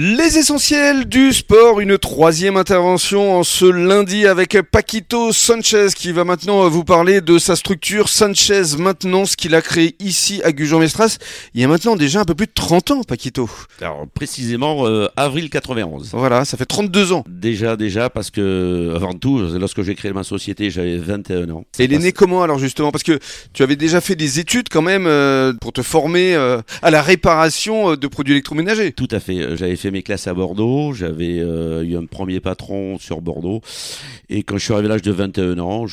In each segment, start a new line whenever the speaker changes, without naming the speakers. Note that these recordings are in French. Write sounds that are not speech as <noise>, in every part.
Les essentiels du sport, une troisième intervention en ce lundi avec Paquito Sanchez qui va maintenant vous parler de sa structure Sanchez Maintenance qu'il a créée ici à Gujan-Mestras. Il y a maintenant déjà un peu plus de 30 ans, Paquito.
Alors précisément euh, avril 91.
Voilà, ça fait 32 ans.
Déjà, déjà, parce que avant tout, lorsque j'ai créé ma société, j'avais 21 ans.
Et il est né comment alors justement? Parce que tu avais déjà fait des études quand même euh, pour te former euh, à la réparation euh, de produits électroménagers.
Tout à fait. J'avais fait mes classes à Bordeaux, j'avais euh, eu un premier patron sur Bordeaux. Et quand je suis arrivé à l'âge de 21 ans,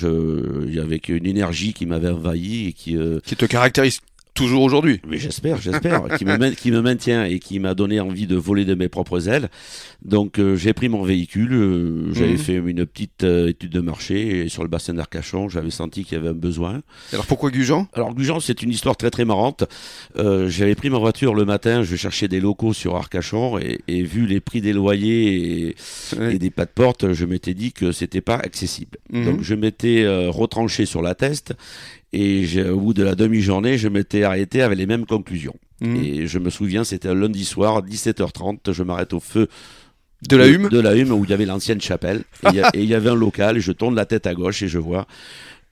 avait une énergie qui m'avait envahi et qui, euh,
Qui te caractérise toujours aujourd'hui.
mais j'espère, j'espère, qui, me, main- qui me maintient et qui m'a donné envie de voler de mes propres ailes. Donc euh, j'ai pris mon véhicule, euh, j'avais
Mhm.
fait une petite euh, étude de marché et sur le bassin d'Arcachon, j'avais senti qu'il y avait un besoin.
Alors pourquoi Gujan?
Alors Gujan, c'est une histoire très très marrante. Euh, J'avais pris ma voiture le matin, je cherchais des locaux sur Arcachon et, et vu les prix des loyers et,
Ouais.
et des pas de porte, je m'étais dit que c'était pas accessible.
Mhm.
Donc je m'étais retranché sur la teste et au bout de la demi-journée, je m'étais arrêté avec les mêmes conclusions.
Mhm.
Et je me souviens, c'était un lundi soir, 17h30, je m'arrête au feu
De la hume
de la hume où il y avait l'ancienne chapelle <laughs> et il y avait un local je tourne la tête à gauche et je vois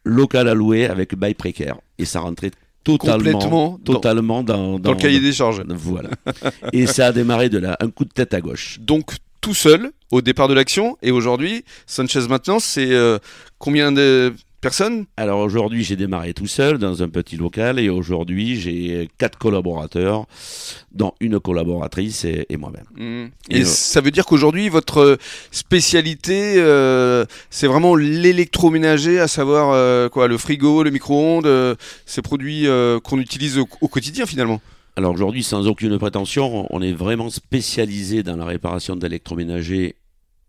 local à louer avec bail précaire et ça rentrait totalement
Complètement dans-
totalement dans,
dans le cahier des charges.
voilà et ça a démarré de là un coup de tête à gauche
Donc tout seul au départ de l'action et aujourd'hui Sanchez maintenant c'est euh, combien de personnes
alors aujourd'hui j'ai démarré tout seul dans un petit local et aujourd'hui j'ai quatre collaborateurs dont une collaboratrice et, et moi-même
Et,
Et, euh,
ça veut dire qu'aujourd'hui votre spécialité euh, c'est vraiment l'électroménager, à savoir euh, quoi le frigo, le micro-ondes, euh, ces produits euh, qu'on utilise au, au quotidien finalement.
Alors aujourd'hui, sans aucune prétention, on est vraiment spécialisé dans la réparation d'électroménagers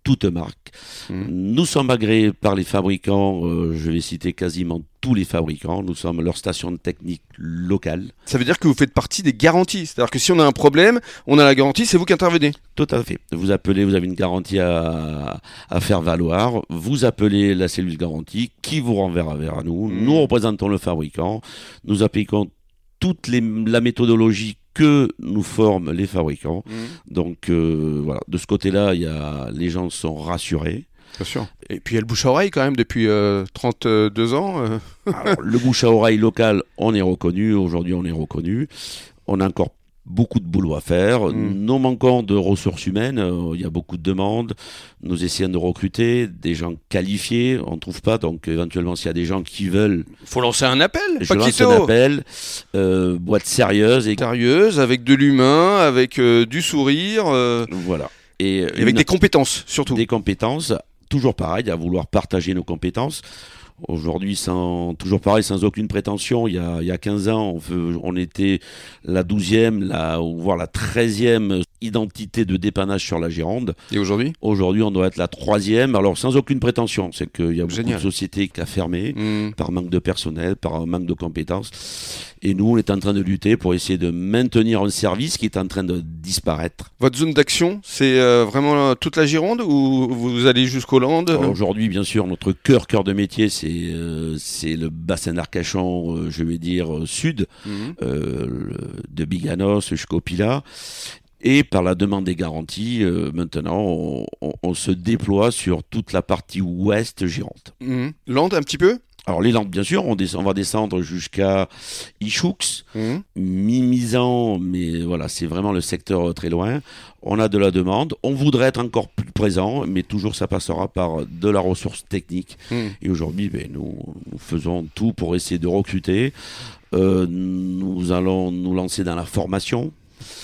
toute marque.
Mhm.
Nous sommes agréés par les fabricants, euh, je vais citer quasiment tous les fabricants, nous sommes leur station technique locale.
Ça veut dire que vous faites partie des garanties, c'est-à-dire que si on a un problème, on a la garantie, c'est vous qui intervenez.
Tout à fait. Vous appelez, vous avez une garantie à, à faire valoir, vous appelez la cellule garantie qui vous renverra vers nous.
Mhm.
Nous représentons le fabricant, nous appliquons toute les- la méthodologie que nous forment les fabricants. Donc euh, voilà, de ce côté-là, il y a, les gens sont rassurés.
Bien sûr. Et puis il y a le bouche à oreille quand même depuis euh, 32 ans. euh.
Alors, le bouche à oreille local, on est reconnu. Aujourd'hui, on est reconnu. On a encore beaucoup de boulot à faire.
Mm.
Nous manquons de ressources humaines. euh, Il y a beaucoup de demandes. Nous essayons de recruter des gens qualifiés. On ne trouve pas. Donc, éventuellement, s'il y a des gens qui veulent,
Faut lancer un appel.
je lance
Paquito.
un appel. Euh, boîte sérieuse. Et
Sérieuse, avec de l'humain, avec euh, du sourire,
voilà. Et,
et avec
une-
des compétences surtout.
des compétences, toujours pareil, à vouloir partager nos compétences. Aujourd'hui, sans, toujours pareil, sans aucune prétention, il y a, il y a 15 ans, on, on était la 12e, la, voire la 13e identité de dépannage sur la Gironde.
Et aujourd'hui
Aujourd'hui, on doit être la 3e, alors sans aucune prétention. C'est qu'il y a beaucoup
Génial.
de sociétés qui a fermé
Hmm.
par manque de personnel, par manque de compétences. Et nous, on est en train de lutter pour essayer de maintenir un service qui est en train de disparaître.
Votre zone d'action, c'est euh, vraiment euh, toute la Gironde ou vous allez jusqu'aux Landes?
Aujourd'hui, bien sûr, notre cœur, cœur de métier, c'est euh, c'est le bassin d'Arcachon, euh, je vais dire, sud, le- de Biganos jusqu'au Pilat. Et par la demande des garanties, euh, maintenant, on, on- on se déploie sur toute la partie ouest Gironde.
Mhm. Landes un petit peu
Alors les Landes, bien sûr, on, descend- on va descendre jusqu'à Ichoux,
Mhm.
Mimizan, mais voilà, c'est vraiment le secteur euh, très loin. On a de la demande, on voudrait être encore plus présent, mais toujours ça passera par de la ressource technique.
Mhm.
Et aujourd'hui, ben, nous, nous faisons tout pour essayer de recruter. Euh, nous allons nous lancer dans la formation.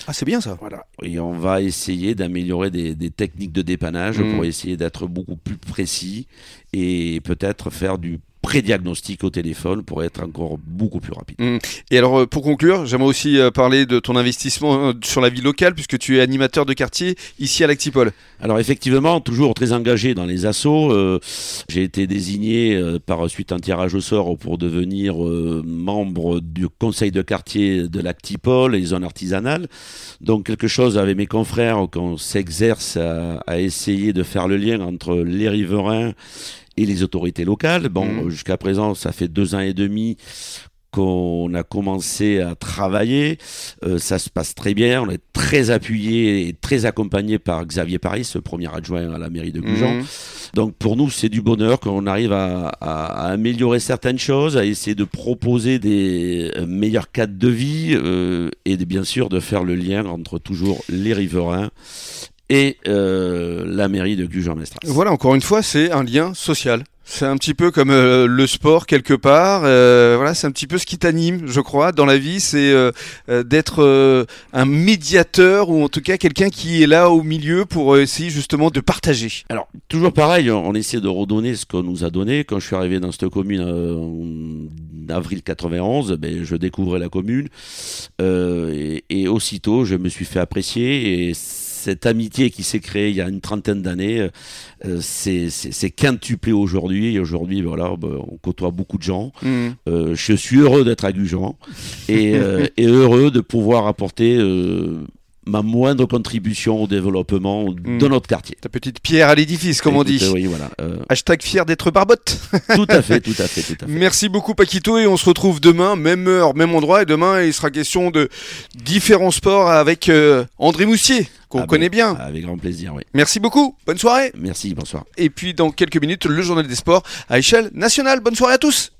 Ah, c'est bien ça.
Voilà. Et on va essayer d'améliorer des, des techniques de dépannage
Mhm.
pour essayer d'être beaucoup plus précis et peut-être faire du pré-diagnostic au téléphone pour être encore beaucoup plus rapide.
Et alors, euh, pour conclure, j'aimerais aussi euh, parler de ton investissement euh, sur la vie locale, puisque tu es animateur de quartier ici à l'Actipol.
Alors effectivement, toujours très engagé dans les assauts. euh, J'ai été désigné euh, par suite un tirage au sort pour devenir euh, membre du conseil de quartier de l'Actipol et zone artisanale. Donc quelque chose avec mes confrères qu'on s'exerce à, à essayer de faire le lien entre les riverains et les autorités locales. Bon,
Mhm.
jusqu'à présent, ça fait deux ans et demi qu'on a commencé à travailler. Euh, ça se passe très bien. On est très appuyé et très accompagné par Xavier Paris, ce premier adjoint à la mairie de Gujan.
Mhm.
Donc pour nous, c'est du bonheur qu'on arrive à, à- à améliorer certaines choses, à essayer de proposer des euh, meilleurs cadres de vie euh, et de- bien sûr de faire le lien entre toujours les riverains et euh, la mairie de Gujan-Mestras.
Voilà, encore une fois, c'est un lien social. C'est un petit peu comme euh, le sport quelque part. Euh, voilà, c'est un petit peu ce qui t'anime, je crois, dans la vie, c'est euh, d'être un médiateur ou en tout cas quelqu'un qui est là au milieu pour essayer justement de partager.
Alors, toujours pareil, on, essaie de redonner ce qu'on nous a donné. Quand je suis arrivé dans cette commune en avril 91, ben, je découvrais la commune. Et, et aussitôt, je me suis fait apprécier. Et cette amitié qui s'est créée il y a une trentaine d'années, euh, c'est quintuplé aujourd'hui. Et aujourd'hui, voilà, ben, on côtoie beaucoup de gens.
Mhm.
Euh, je suis heureux d'être à Gujan et, <laughs> euh, et heureux de pouvoir apporter ma moindre contribution au développement de notre quartier.
Ta petite pierre à l'édifice, comme on dit.
Oui, voilà. euh,
Hashtag fier d'être barbotte. <laughs>
tout à fait, tout à fait, tout à fait.
Merci beaucoup Paquito et on se retrouve demain, même heure, même endroit. Et demain, il sera question de différents sports avec euh, André Moussier, qu'on
Ah ben,
connaît bien.
Avec grand plaisir, oui.
Merci beaucoup, bonne soirée.
Merci, bonsoir.
Et puis dans quelques minutes, le journal des sports à échelle nationale. Bonne soirée à tous.